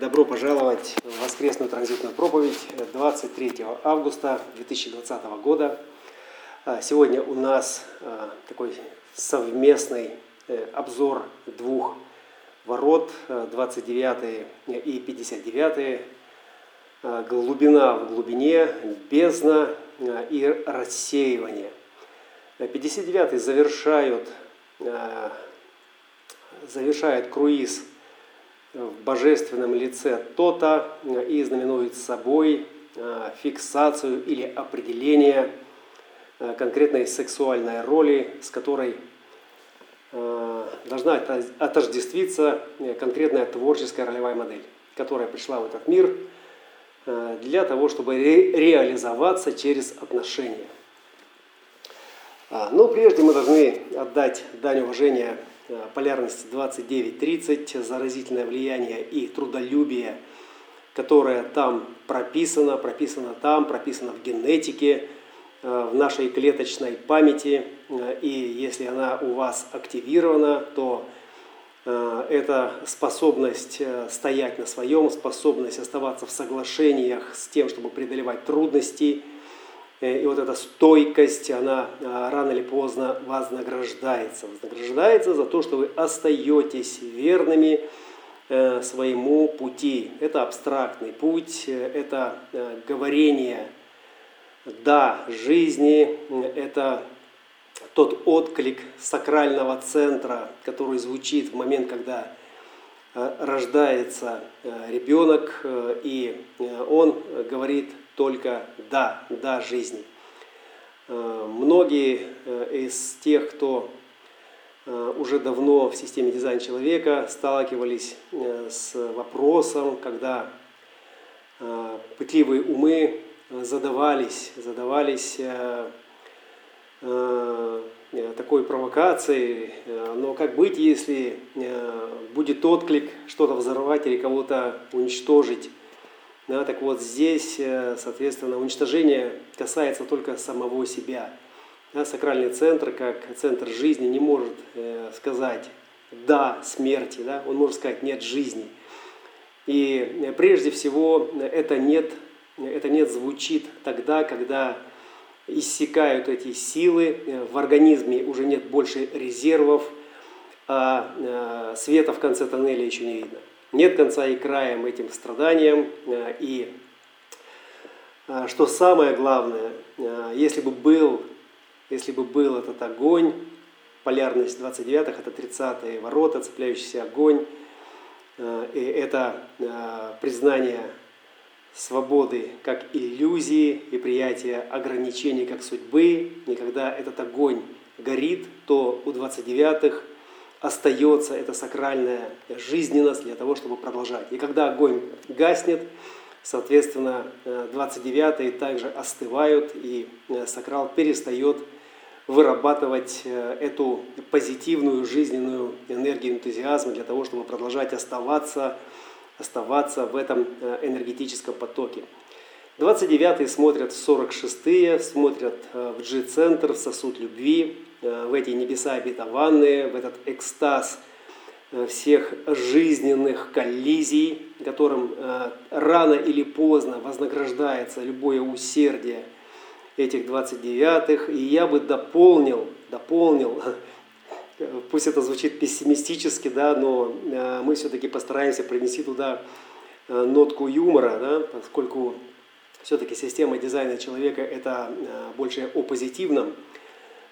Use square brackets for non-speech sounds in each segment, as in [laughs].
Добро пожаловать в воскресную транзитную проповедь 23 августа 2020 года. А, сегодня у нас а, такой совместный э, обзор двух ворот, 29 и 59. А, глубина в глубине, бездна и рассеивание. 59 завершают, завершает круиз в божественном лице то-то и знаменует собой э, фиксацию или определение э, конкретной сексуальной роли, с которой э, должна отождествиться конкретная творческая ролевая модель, которая пришла в этот мир для того, чтобы реализоваться через отношения. А, но прежде мы должны отдать дань уважения Э, полярности 29-30, заразительное влияние и трудолюбие, которое там прописано, прописано там, прописано в генетике, э, в нашей клеточной памяти. Э, и если она у вас активирована, то это способность стоять на своем, способность оставаться в соглашениях с тем, чтобы преодолевать трудности – и вот эта стойкость, она а, рано или поздно вознаграждается. Вознаграждается за то, что вы остаетесь верными э, своему пути. Это абстрактный путь, э, это говорение «да» жизни, это тот отклик сакрального центра, который звучит в момент, когда рождается ребенок, и он говорит – только «да», «да» жизни. Э, многие э, из тех, кто э, уже давно в системе дизайн человека сталкивались с вопросом, когда пытливые умы задавались, задавались такой провокацией, но как быть, если будет отклик что-то взорвать или кого-то уничтожить? Да, так вот здесь, э, соответственно, уничтожение касается только самого себя. Да, сакральный центр, как центр жизни, не может э, сказать «да» смерти, да, он может сказать «нет» жизни. И э, прежде всего это «нет», это «нет» звучит тогда, когда иссякают эти силы, в организме уже нет больше резервов, а света в конце тоннеля еще не видно. Нет конца и края этим страданиям. Э, и э, что самое главное, э, если бы был, если бы был этот огонь, полярность 29-х, это 30-е ворота, цепляющийся огонь, и это признание свободы как иллюзии и приятие ограничений как судьбы. И когда этот огонь горит, то у 29-х остается эта сакральная жизненность для того, чтобы продолжать. И когда огонь гаснет, соответственно, 29-е также остывают, и э, сакрал перестает вырабатывать э, эту позитивную жизненную энергию энтузиазма для того, чтобы продолжать оставаться, оставаться в этом э, энергетическом потоке. 29-е смотрят в 46-е, смотрят в G-центр, в сосуд любви, Э, в эти небеса обетованные, в этот экстаз э, всех жизненных коллизий, которым э, рано или поздно вознаграждается любое усердие этих 29-х. И я бы дополнил, дополнил, [laughs] пусть это звучит пессимистически, да, но мы все-таки постараемся принести туда нотку юмора, да, поскольку все-таки система дизайна человека это больше о позитивном,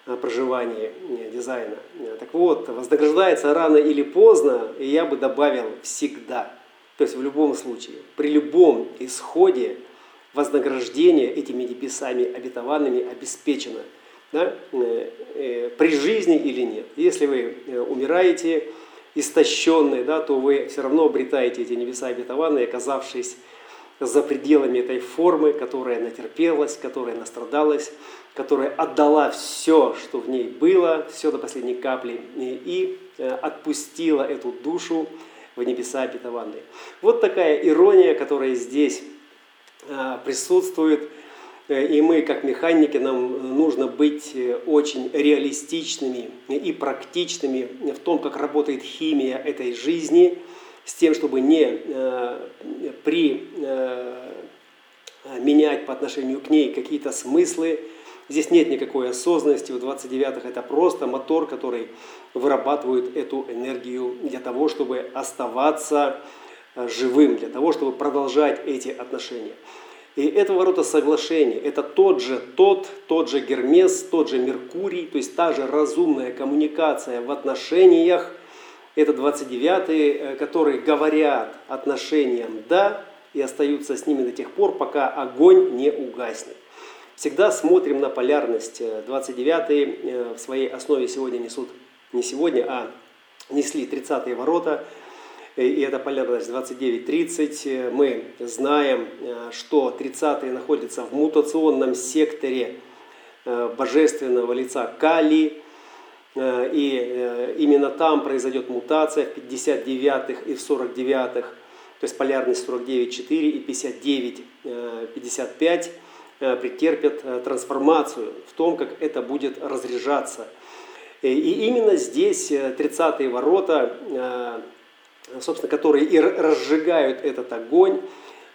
проживании э, дизайна. Так вот, вознаграждается рано или поздно, и я бы добавил всегда. То есть в любом случае, при любом исходе вознаграждение этими небесами обетованными обеспечено. Да? Э, э, при жизни или нет. Если вы умираете истощенные, да, то вы все равно обретаете эти небеса обетованные, оказавшись за пределами этой формы, которая натерпелась, которая настрадалась, которая отдала все, что в ней было, все до последней капли, и, э, отпустила эту душу в небеса обетованные. Вот такая ирония, которая здесь э, присутствует. Э, и мы, как механики, нам нужно быть очень реалистичными и практичными в том, как работает химия этой жизни – с тем, чтобы не э, при э, менять по отношению к ней какие-то смыслы. Здесь нет никакой осознанности. В 29-х это просто мотор, который вырабатывает эту энергию для того, чтобы оставаться э, живым, для того, чтобы продолжать эти отношения. И это ворота соглашения – это тот же тот, тот же Гермес, тот же Меркурий, то есть та же разумная коммуникация в отношениях – это 29-е, э, которые говорят отношениям «да» и остаются с ними до тех пор, пока огонь не угаснет. Всегда смотрим на полярность. 29-е э, в своей основе сегодня несут, не сегодня, а несли 30-е ворота – и это полярность 29-30. Мы знаем, э, что 30-е находятся в мутационном секторе э, божественного лица Кали, э, и именно там произойдет мутация в 59-х и в 49-х, то есть полярность 49-4 и 59-55 претерпят трансформацию в том, как это будет разряжаться. И именно здесь 30-е ворота собственно, которые и разжигают этот огонь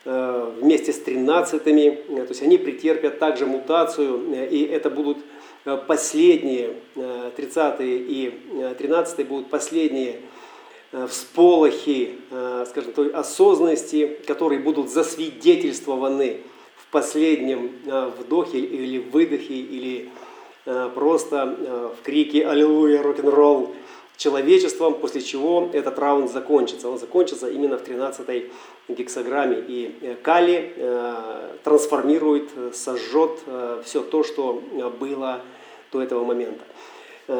э, вместе с тринадцатыми, э, то есть они претерпят также мутацию, э, и это будут последние, 30-е и 13-е будут последние всполохи, скажем, той осознанности, которые будут засвидетельствованы в последнем вдохе или выдохе, или просто в крике «Аллилуйя, рок-н-ролл», человечеством, после чего этот раунд закончится. Он закончится именно в 13-й гексограмме. И э, Кали э, трансформирует, сожжет э, все то, что было до этого момента.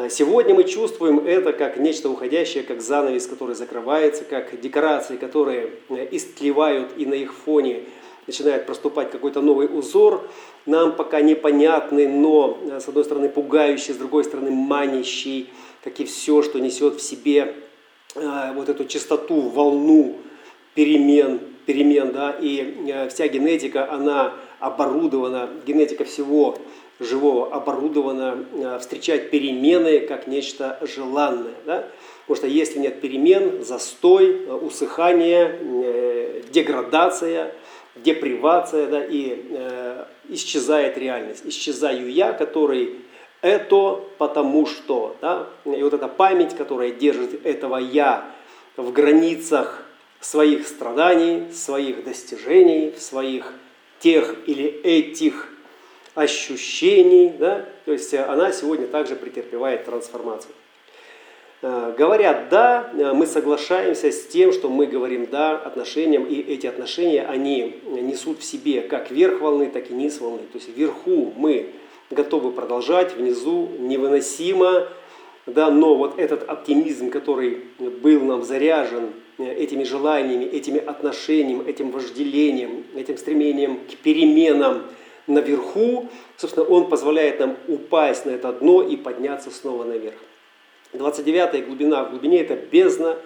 Сегодня мы чувствуем это как нечто уходящее, как занавес, который закрывается, как декорации, которые истлевают и на их фоне начинает проступать какой-то новый узор, нам пока непонятный, но с одной стороны пугающий, с другой стороны манящий, как и все, что несет в себе э, вот эту чистоту, волну перемен, перемен, да, и э, вся генетика, она оборудована, генетика всего живого оборудована э, встречать перемены как нечто желанное, да, потому что если нет перемен, застой, усыхание, деградация, депривация, да, и исчезает реальность, исчезаю я, который это потому что. Да? И вот эта память, которая держит этого «я» в границах своих страданий, своих достижений, своих тех или этих ощущений, да? то есть она сегодня также претерпевает трансформацию. Э, говорят «да», э, мы соглашаемся с тем, что мы говорим «да» отношениям, и эти отношения, они несут в себе как верх волны, так и низ волны. То есть вверху мы готовы продолжать, внизу невыносимо, да, но вот этот оптимизм, который был нам заряжен э, этими желаниями, этими отношениями, этим вожделением, этим стремлением к переменам наверху, собственно, он позволяет нам упасть на это дно и подняться снова наверх. 29 глубина в глубине – это бездна,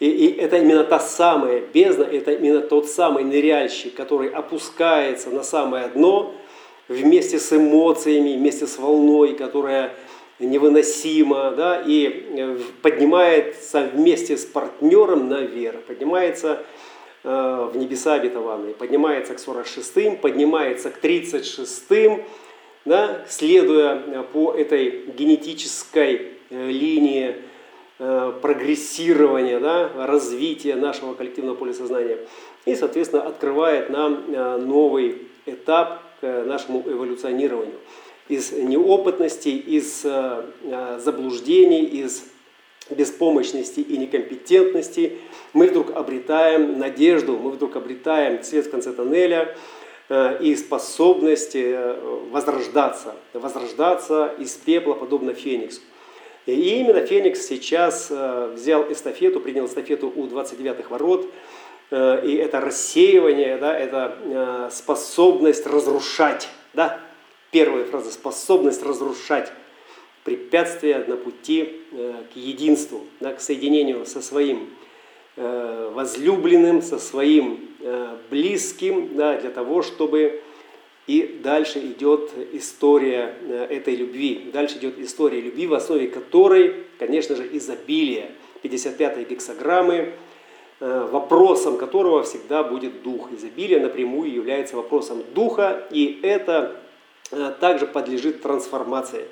и, и это именно та самая бездна, это именно тот самый ныряльщик, который опускается на самое дно – вместе с эмоциями, вместе с волной, которая невыносима, да, и э, поднимается вместе с партнером наверх, поднимается э, в небеса обетованные, поднимается к 46-м, поднимается к 36-м, да, следуя э, по этой генетической линии прогрессирования, да, развития нашего коллективного поля сознания. И, соответственно, открывает нам новый этап к нашему эволюционированию. Из неопытности, из э, э, заблуждений, из беспомощности и некомпетентности мы вдруг обретаем надежду, мы вдруг обретаем цвет в конце тоннеля э, и способность возрождаться, возрождаться из пепла, подобно Фениксу. И именно Феникс сейчас взял эстафету, принял эстафету у 29-х ворот, Э, и это рассеивание, да, это э, способность разрушать. Да? Первая фраза – способность разрушать препятствия на пути э, к единству, да, к соединению со своим возлюбленным, со своим близким, да, для того, чтобы и дальше идет история этой любви. Дальше идет история любви, в основе которой, конечно же, изобилие. 55-е гексограммы, вопросом которого всегда будет дух. Изобилие напрямую является вопросом духа, и это также подлежит трансформации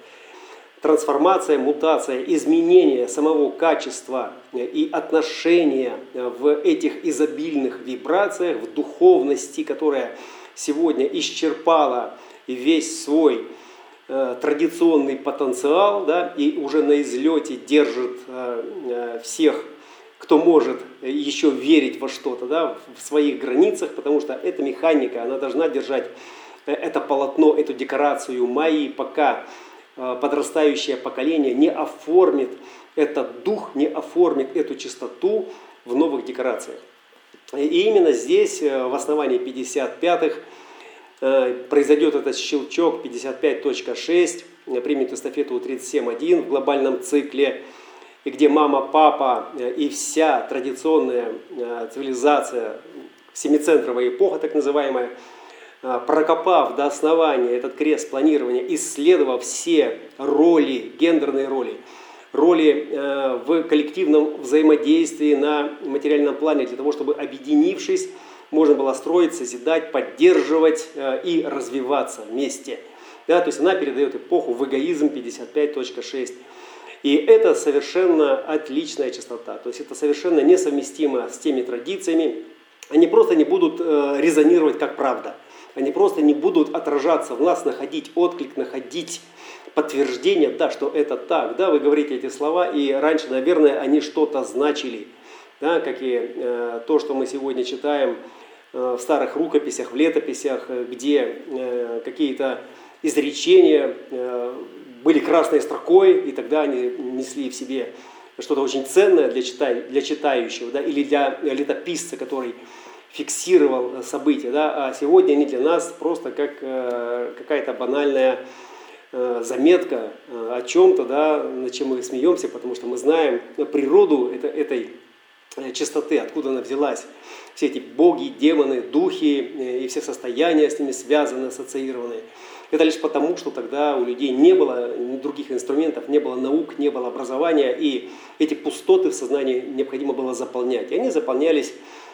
трансформация, мутация, изменение самого качества и отношения в этих изобильных вибрациях, в духовности, которая сегодня исчерпала весь свой э, традиционный потенциал да, и уже на излете держит э, э, всех, кто может еще верить во что-то да, в своих границах, потому что эта механика, она должна держать это полотно, эту декорацию майи, пока подрастающее поколение не оформит этот дух, не оформит эту чистоту в новых декорациях. И именно здесь, э, в основании 55-х, э, произойдет этот щелчок 55.6, примет эстафету 37.1 в глобальном цикле, где мама, папа и вся традиционная цивилизация, семицентровая эпоха так называемая – прокопав до основания этот крест планирования, исследовав все роли, гендерные роли, роли э, в коллективном взаимодействии на материальном плане, для того, чтобы, объединившись, можно было строить, созидать, поддерживать э, и развиваться вместе. Да, то есть она передает эпоху в эгоизм 55.6. И это совершенно отличная частота. То есть это совершенно несовместимо с теми традициями. Они просто не будут э, резонировать как правда они просто не будут отражаться в нас, находить отклик, находить подтверждение, да, что это так. Да, вы говорите эти слова, и раньше, наверное, они что-то значили. Да, как и э, то, что мы сегодня читаем э, в старых рукописях, в летописях, э, где э, какие-то изречения э, были красной строкой, и тогда они несли в себе что-то очень ценное для, читай, для читающего, да, или для летописца, который фиксировал события, да, а сегодня они для нас просто как э, какая-то банальная э, заметка э, о чем-то, да, над чем мы смеемся, потому что мы знаем природу это, этой чистоты, откуда она взялась. Все эти боги, демоны, духи и все состояния с ними связаны, ассоциированы. Это лишь потому, что тогда у людей не было других инструментов, не было наук, не было образования, и эти пустоты в сознании необходимо было заполнять. И они заполнялись Э,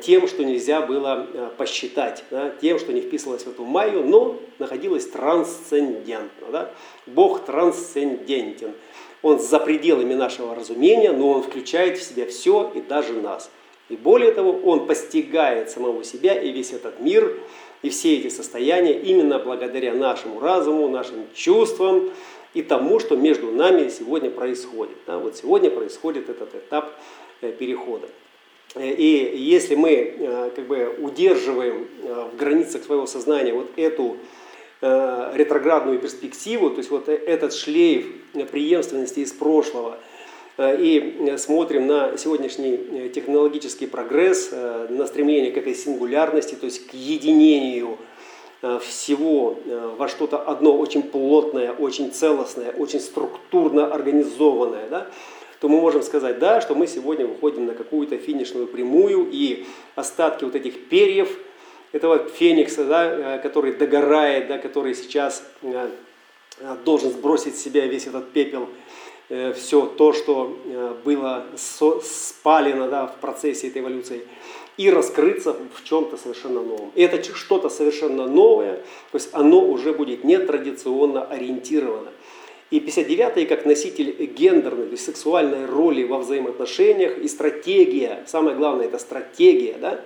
тем, что нельзя было э, посчитать, да, тем, что не вписывалось в эту майю, но находилось трансцендентно. Да. Бог трансцендентен. Он за пределами нашего разумения, но он включает в себя все и даже нас. И более того, он постигает самого себя и весь этот мир, и все эти состояния именно благодаря нашему разуму, нашим чувствам и тому, что между нами сегодня происходит. Да, вот сегодня происходит этот этап э, перехода. И если мы э, как бы удерживаем э, в границах своего сознания вот эту э, ретроградную перспективу, то есть вот этот шлейф преемственности из прошлого, и смотрим на сегодняшний технологический прогресс, на стремление к этой сингулярности, то есть к единению всего во что-то одно очень плотное, очень целостное, очень структурно организованное, да, то мы можем сказать, да, что мы сегодня выходим на какую-то финишную прямую, и остатки вот этих перьев, этого феникса, да, э, который догорает, да, который сейчас э, должен сбросить с себя весь этот пепел, э, все то, что было спалено да, в процессе этой эволюции, и раскрыться в чем-то совершенно новом. И это что-то совершенно новое, то есть оно уже будет нетрадиционно ориентировано. И 59-й как носитель гендерной, есть сексуальной роли во взаимоотношениях и стратегия, самое главное это стратегия, да?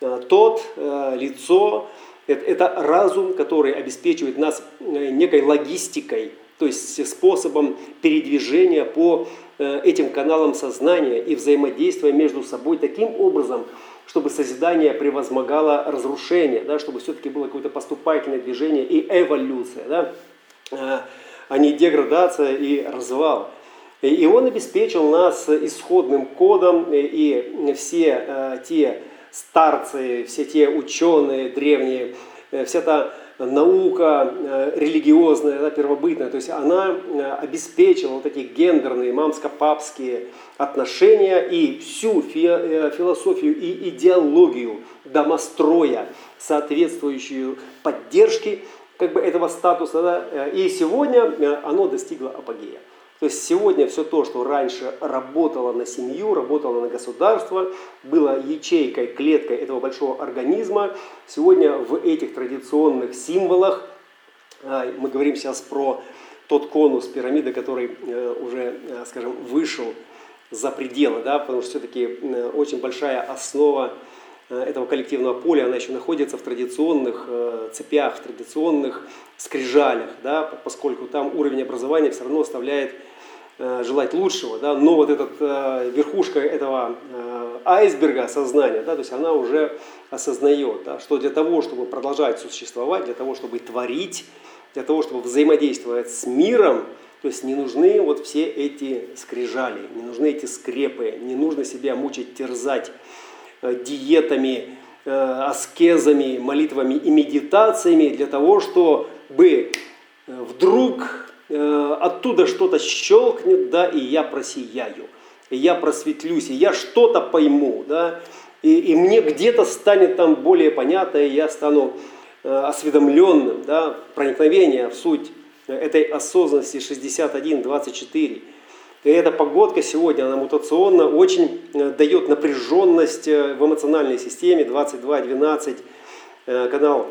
Э, тот э, лицо, это, это разум, который обеспечивает нас э, некой логистикой, то есть способом передвижения по этим каналам сознания и взаимодействия между собой таким образом, чтобы созидание превозмогало разрушение, да, чтобы все-таки было какое-то поступательное движение и эволюция. Да а не деградация и развал. И он обеспечил нас исходным кодом, и все э, те старцы, все те ученые древние, э, вся та наука э, религиозная, да, первобытная, то есть она обеспечила вот эти гендерные, мамско-папские отношения и всю философию и идеологию домостроя, соответствующую поддержке как бы этого статуса, да, э, и сегодня э, оно достигло апогея. То есть сегодня все то, что раньше работало на семью, работало на государство, было ячейкой, клеткой этого большого организма, сегодня в этих традиционных символах, а, мы говорим сейчас про тот конус пирамиды, который э, уже, э, скажем, вышел за пределы, да, потому что все-таки э, очень большая основа этого коллективного поля, она еще находится в традиционных цепях, в традиционных скрижалях, да, поскольку там уровень образования все равно оставляет желать лучшего, да, но вот этот, верхушка этого айсберга сознания, да, то есть она уже осознает, да, что для того, чтобы продолжать существовать, для того, чтобы творить, для того, чтобы взаимодействовать с миром, то есть не нужны вот все эти скрижали, не нужны эти скрепы, не нужно себя мучить, терзать. э, диетами, э, аскезами, молитвами и медитациями для того, чтобы э, вдруг оттуда что-то щелкнет, да, и я просияю, и я просветлюсь, и я что-то пойму, да, и, и мне где-то станет там более понятно, и я стану Э, осведомленным, да, проникновение в суть этой осознанности 61-24. И эта погодка сегодня, она мутационно очень э, дает напряженность э, в эмоциональной системе 22-12, канал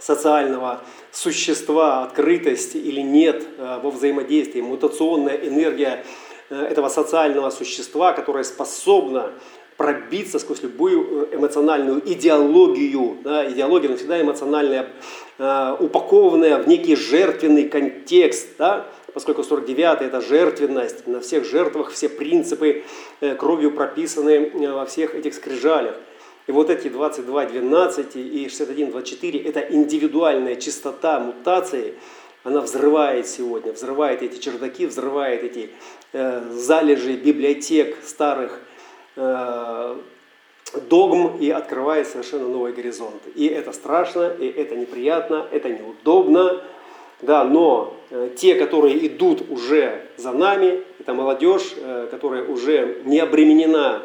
социального существа, открытость или нет во взаимодействии, мутационная энергия этого социального существа, которая способна пробиться сквозь любую э, эмоциональную идеологию. Да, идеология она всегда эмоциональная, э, упакованная в некий жертвенный контекст. Да, поскольку 49-й это жертвенность, на всех жертвах все принципы э, кровью прописаны э, во всех этих скрижалях. И вот эти 22.12 и 61.24 это индивидуальная чистота мутации, она взрывает сегодня, взрывает эти чердаки, взрывает эти э, залежи библиотек старых, Э, догм и открывает совершенно новые горизонты. И это страшно, и это неприятно, это неудобно, да, но те, которые идут уже за нами, это молодежь, э, которая уже не обременена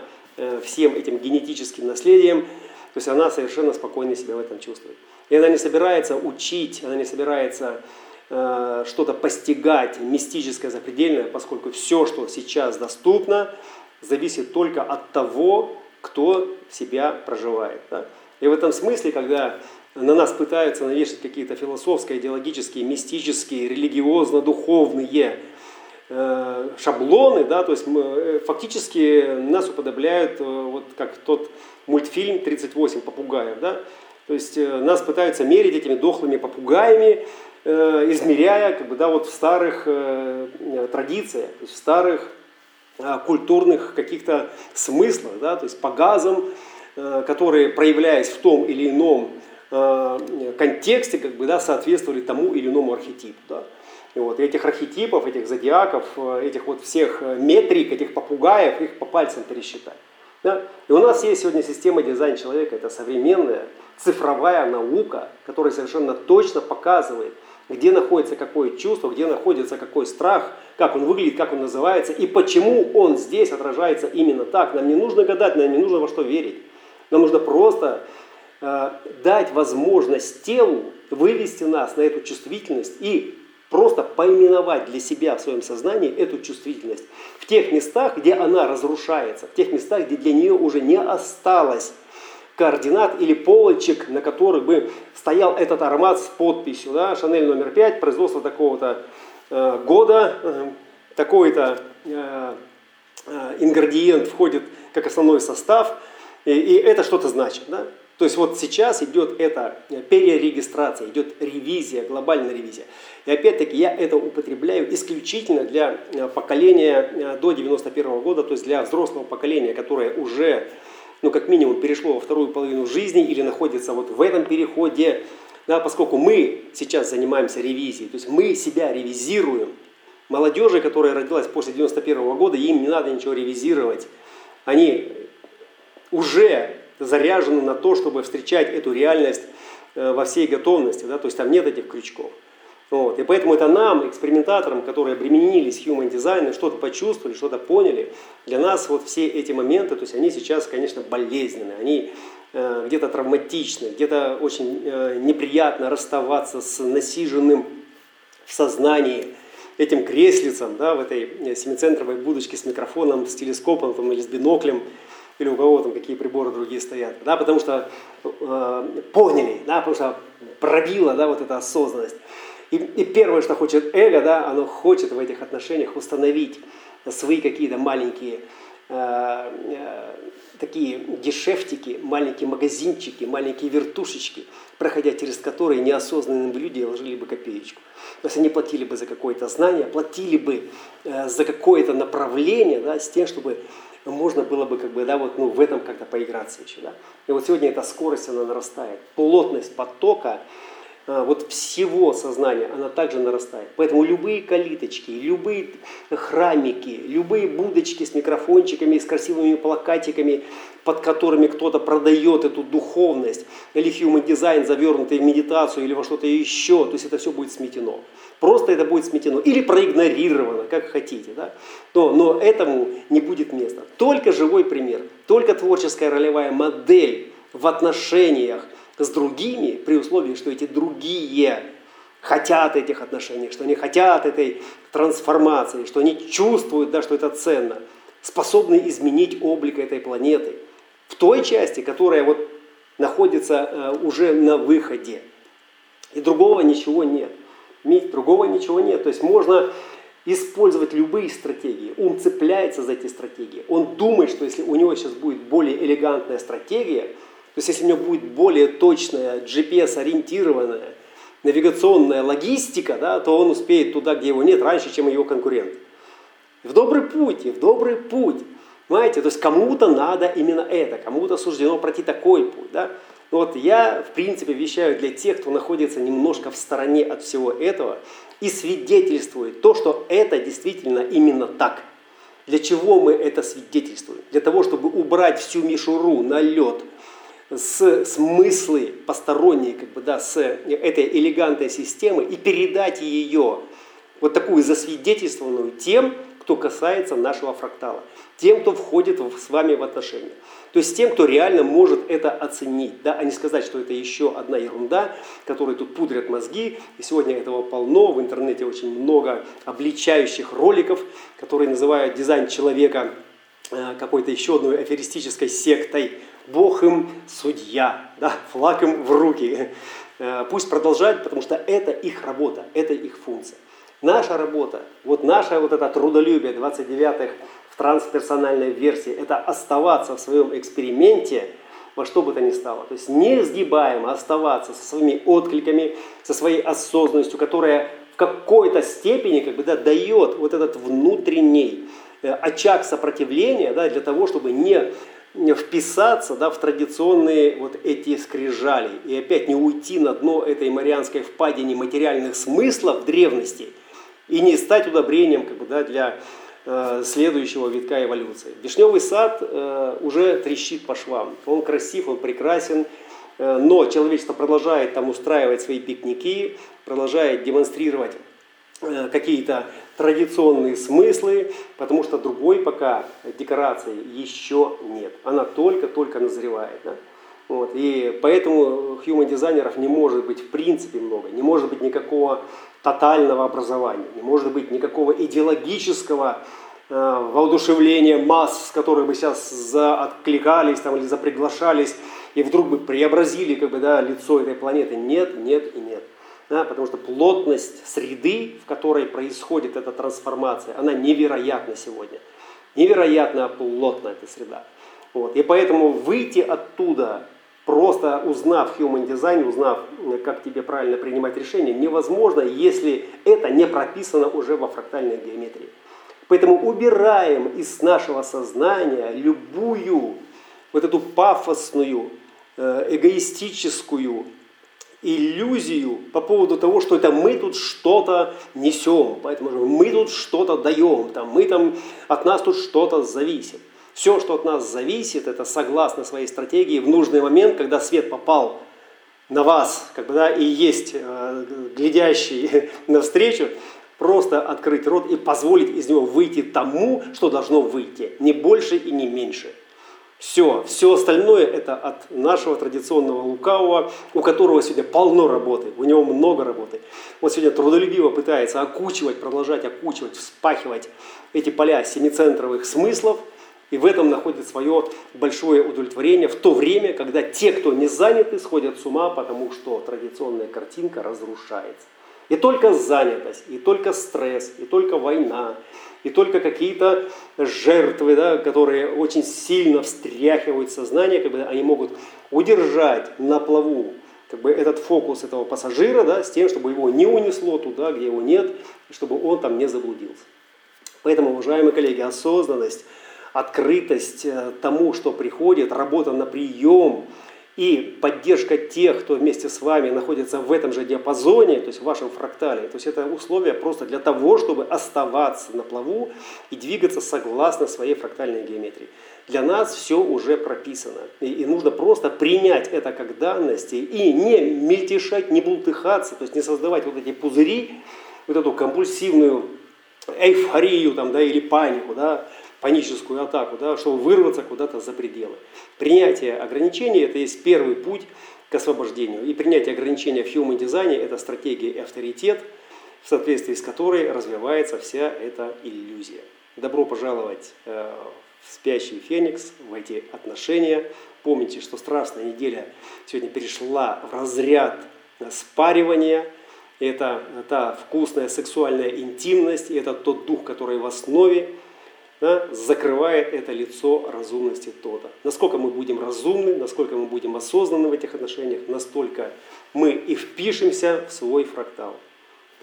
всем этим генетическим наследием, то есть она совершенно спокойно себя в этом чувствует. И она не собирается учить, она не собирается что-то постигать мистическое, запредельное, поскольку все, что сейчас доступно, зависит только от того, кто себя проживает. Да? И в этом смысле, когда на нас пытаются навешать какие-то философские, идеологические, мистические, религиозно-духовные э, шаблоны, да, то есть мы, э, фактически нас уподобляют, э, вот как тот мультфильм «38 попугаев», да, то есть нас пытаются мерить этими дохлыми попугаями, измеряя как бы, да, вот в старых традициях, в старых культурных каких-то смыслах, да, то есть по газам, которые, проявляясь в том или ином контексте, как бы, да, соответствовали тому или иному архетипу. Да. И вот этих архетипов, этих зодиаков, этих вот всех метрик, этих попугаев, их по пальцам пересчитать. Да? И у нас есть сегодня система дизайн человека, это современная цифровая наука, которая совершенно точно показывает, где находится какое чувство, где находится какой страх, как он выглядит, как он называется, и почему он здесь отражается именно так. Нам не нужно гадать, нам не нужно во что верить. Нам нужно просто э, дать возможность телу вывести нас на эту чувствительность и просто поименовать для себя в своем сознании эту чувствительность. В тех местах, где она разрушается, в тех местах, где для нее уже не осталось координат или полочек, на которых бы стоял этот аромат с подписью. Да, Шанель номер 5, производство такого-то э, года, э, такой-то э, э, ингредиент входит как основной состав, и, и это что-то значит. Да? То есть вот сейчас идет эта перерегистрация, идет ревизия, глобальная ревизия. И опять-таки я это употребляю исключительно для э, поколения э, до 91 года, то есть для взрослого поколения, которое уже ну, как минимум, перешло во вторую половину жизни или находится вот в этом переходе, да, поскольку мы сейчас занимаемся ревизией, то есть мы себя ревизируем. Молодежи, которая родилась после 91 года, им не надо ничего ревизировать. Они уже заряжены на то, чтобы встречать эту реальность э, во всей готовности, да, то есть там нет этих крючков. Вот. И поэтому это нам, экспериментаторам, которые обременились human design, что-то почувствовали, что-то поняли, для нас вот все эти моменты, то есть они сейчас, конечно, болезненные, они э, где-то травматичны, где-то очень э, неприятно расставаться с насиженным в сознании этим креслицам, да, в этой семицентровой будочке с микрофоном, с телескопом там, или с биноклем, или у кого там какие приборы другие стоят, да, потому что э, поняли, да, потому что пробила, да, вот эта осознанность. И, и первое, что хочет эго, да, оно хочет в этих отношениях установить свои какие-то маленькие э, э, такие гешефтики, маленькие магазинчики, маленькие вертушечки, проходя через которые неосознанные люди ложили бы копеечку. То есть они платили бы за какое-то знание, платили бы э, за какое-то направление, да, с тем, чтобы можно было бы как бы, да, вот, ну, в этом как-то поиграться еще. Да. И вот сегодня эта скорость, она нарастает. Плотность потока, вот всего сознания, она также нарастает. Поэтому любые калиточки, любые храмики, любые будочки с микрофончиками, с красивыми плакатиками, под которыми кто-то продает эту духовность, или human design, завернутый в медитацию, или во что-то еще, то есть это все будет сметено. Просто это будет сметено или проигнорировано, как хотите. Да? Но, но этому не будет места. Только живой пример, только творческая ролевая модель в отношениях – с другими, при условии, что эти другие хотят этих отношений, что они хотят этой трансформации, что они чувствуют, да, что это ценно, способны изменить облик этой планеты в той части, которая вот находится э, уже на выходе. И другого ничего нет. Другого ничего нет. То есть можно использовать любые стратегии. Ум цепляется за эти стратегии. Он думает, что если у него сейчас будет более элегантная стратегия – то есть если у него будет более точная GPS-ориентированная навигационная логистика, да, то он успеет туда, где его нет, раньше, чем его конкурент. В добрый путь, и в добрый путь. Понимаете, то есть кому-то надо именно это, кому-то суждено пройти такой путь. Да? Вот я, в принципе, вещаю для тех, кто находится немножко в стороне от всего этого и свидетельствует то, что это действительно именно так. Для чего мы это свидетельствуем? Для того, чтобы убрать всю мишуру на лед – с смыслы посторонние, как бы, да, с этой элегантной системы и передать ее, вот такую засвидетельствованную тем, кто касается нашего фрактала, тем, кто входит с вами в отношения. То есть тем, кто реально может это оценить, да, а не сказать, что это еще одна ерунда, которой тут пудрят мозги. И сегодня этого полно, в интернете очень много обличающих роликов, которые называют дизайн человека э, какой-то еще одной аферистической сектой, Бог им судья, да, флаг им в руки. Э, пусть продолжают, потому что это их работа, это их функция. Наша работа, вот наше вот это трудолюбие 29-х в трансперсональной версии, это оставаться в своем эксперименте во что бы то ни стало. То есть не сгибаемо оставаться со своими откликами, со своей осознанностью, которая в какой-то степени как бы, да, дает вот этот внутренний э, очаг сопротивления да, для того, чтобы не вписаться да, в традиционные вот эти скрижали и опять не уйти на дно этой марианской впадине материальных смыслов древности и не стать удобрением как бы, да, для э, следующего витка эволюции. Вишневый сад э, уже трещит по швам. Он красив, он прекрасен, э, но человечество продолжает там устраивать свои пикники, продолжает демонстрировать какие-то традиционные смыслы, потому что другой пока декорации еще нет. Она только-только назревает. Да? Вот. И поэтому human дизайнеров не может быть в принципе много, не может быть никакого тотального образования, не может быть никакого идеологического э, воодушевления масс, с которых бы сейчас заоткликались там, или заприглашались, и вдруг бы преобразили как бы, да, лицо этой планеты. Нет, нет и нет да, потому что плотность среды, в которой происходит эта трансформация, она невероятна сегодня. Невероятно плотна эта среда. Вот. И поэтому выйти оттуда, просто узнав human design, узнав, как тебе правильно принимать решения, невозможно, если это не прописано уже во фрактальной геометрии. Поэтому убираем из нашего сознания любую вот эту пафосную, э, эгоистическую, иллюзию по поводу того, что это мы тут что-то несем, поэтому мы тут что-то даем, там, мы там, от нас тут что-то зависит. Все, что от нас зависит, это согласно своей стратегии в нужный момент, когда свет попал на вас, как бы, да, и есть э, глядящий [laughs] навстречу, просто открыть рот и позволить из него выйти тому, что должно выйти, не больше и не меньше. Все, все остальное это от нашего традиционного лукавого, у которого сегодня полно работы, у него много работы. Он сегодня трудолюбиво пытается окучивать, продолжать окучивать, вспахивать эти поля семицентровых смыслов, и в этом находит свое большое удовлетворение в то время, когда те, кто не заняты, сходят с ума, потому что традиционная картинка разрушается. И только занятость, и только стресс, и только война, и только какие-то жертвы, да, которые очень сильно встряхивают сознание, как бы они могут удержать на плаву как бы этот фокус этого пассажира, да, с тем, чтобы его не унесло туда, где его нет, чтобы он там не заблудился. Поэтому, уважаемые коллеги, осознанность, открытость э, тому, что приходит, работа на прием – и поддержка тех, кто вместе с вами находится в этом же диапазоне, то есть в вашем фрактале, то есть это условия просто для того, чтобы оставаться на плаву и двигаться согласно своей фрактальной геометрии. Для нас все уже прописано. И, и нужно просто принять это как данности и не мельтешать, не бултыхаться, то есть не создавать вот эти пузыри, вот эту компульсивную эйфорию там, да, или панику, да, паническую атаку, да, чтобы вырваться куда-то за пределы. Принятие ограничений – это есть первый путь к освобождению. И принятие ограничения в human дизайне – это стратегия и авторитет, в соответствии с которой развивается вся эта иллюзия. Добро пожаловать э, в спящий феникс, в эти отношения. Помните, что страстная неделя сегодня перешла в разряд спаривания. Это та вкусная сексуальная интимность, и это тот дух, который в основе да, закрывает это лицо разумности то-то. Насколько мы будем разумны, насколько мы будем осознаны в этих отношениях, настолько мы и впишемся в свой фрактал.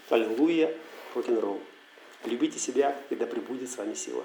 Аллилуйя, рок-н-ролл. Любите себя, и да пребудет с вами сила.